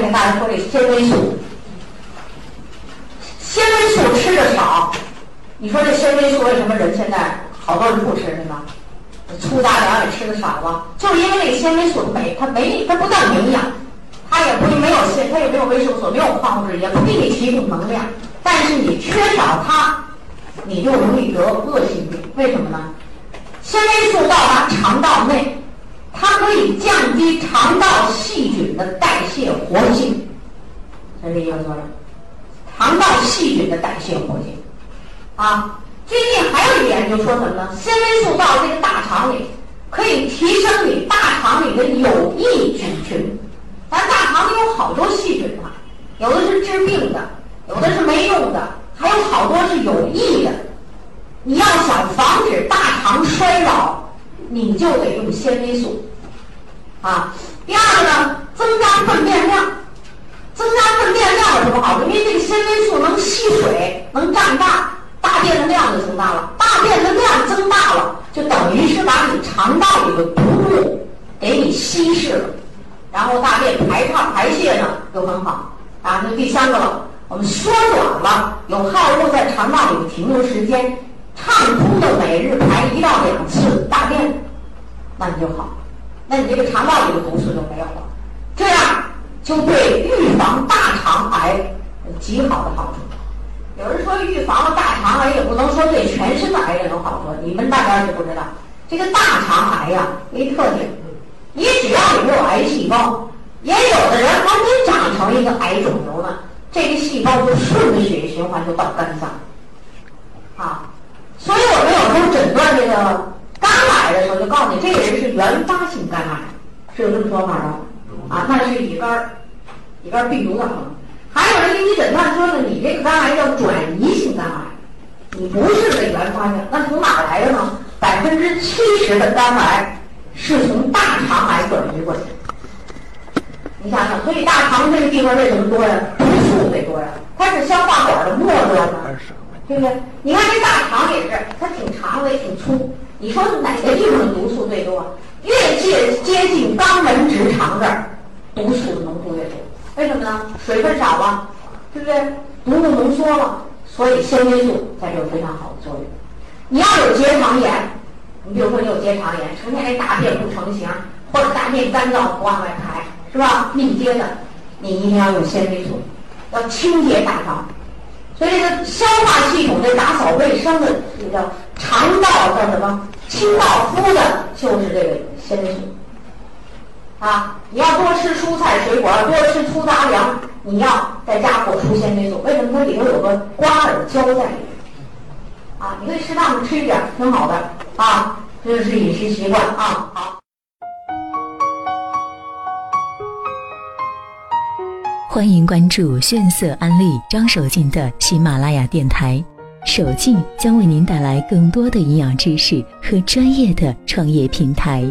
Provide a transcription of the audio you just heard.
再跟大家说这纤维素。纤维素吃的少，你说这纤维素为什么人现在好多人不吃是吧？粗大粮也吃的少了，就是因为那个纤维素没它没它不但营养，它也不没有它也没有维生素，没有矿物质，也不给你提供能量。但是你缺少它，你就容易得恶性病。为什么呢？纤维素到达肠道内，它可以降低肠道细菌的代谢活性。一个作用。肠道细菌的代谢活性，啊，最近还有一研究说什么呢？纤维素到这个大肠里，可以提升你大肠里的有益菌群。咱大肠里有好多细菌啊，有的是治病的，有的是没用的，还有好多是有益的。你要想防止大肠衰老，你就得用纤维素，啊。第二个呢，增加粪便量。增加粪便量有什么好？因为这个纤维素能吸水，能胀大，大便的量就增大了。大便的量增大了，就等于是把你肠道里的毒物给你稀释了，然后大便排畅排泄呢就很好。啊，那第三个了，我们缩短了有害物在肠道里的停留时间，畅通的每日排一到两次大便，那你就好，那你这个肠道里的毒素就没有了，这样。就对预防大肠癌有极好的好处。有人说预防了大肠癌也不能说对全身的癌症有好处，你们大家是不知道。这个大肠癌呀，一特点，你只要有没有癌细胞，也有的人还没长成一个癌肿瘤呢，这个细胞就顺着血液循环就到肝脏。啊，所以我们有时候诊断这个肝癌的时候，就告诉你这个人是原发性肝癌，是有这么说法的。啊，那是乙肝，乙肝病毒造成的。还有人给你诊断说呢，你这个肝癌叫转移，你不是这原发性。那从哪来的呢？百分之七十的肝癌是从大肠癌转移过去。你想想，所以大肠这个地方为什么多呀？毒素得多呀，它是消化管的末端嘛，对不对？你看这大肠也是，它挺长的也挺粗。你说哪个地方毒素最多？越接接近肛门直肠这儿。毒素浓度越多，为什么呢？水分少了，对不对？毒物浓缩了，所以纤维素在这有非常好的作用。你要有结肠炎，你比如说你有结肠炎，成天大便不成形，或者大便干燥不往外排，是吧？密接的，你一定要用纤维素，要清洁大肠。所以这消化系统的打扫卫生的，这叫肠道叫什么？清道夫的，就是这个纤维素。啊，你要多吃蔬菜水果，多吃粗杂粮，你要在家果蔬纤维素。为什么它里头有个瓜尔胶在里面？啊，你可以适当的吃一点，挺好的啊。这就是饮食习惯啊。好，欢迎关注炫色安利张守静的喜马拉雅电台，守静将为您带来更多的营养知识和专业的创业平台。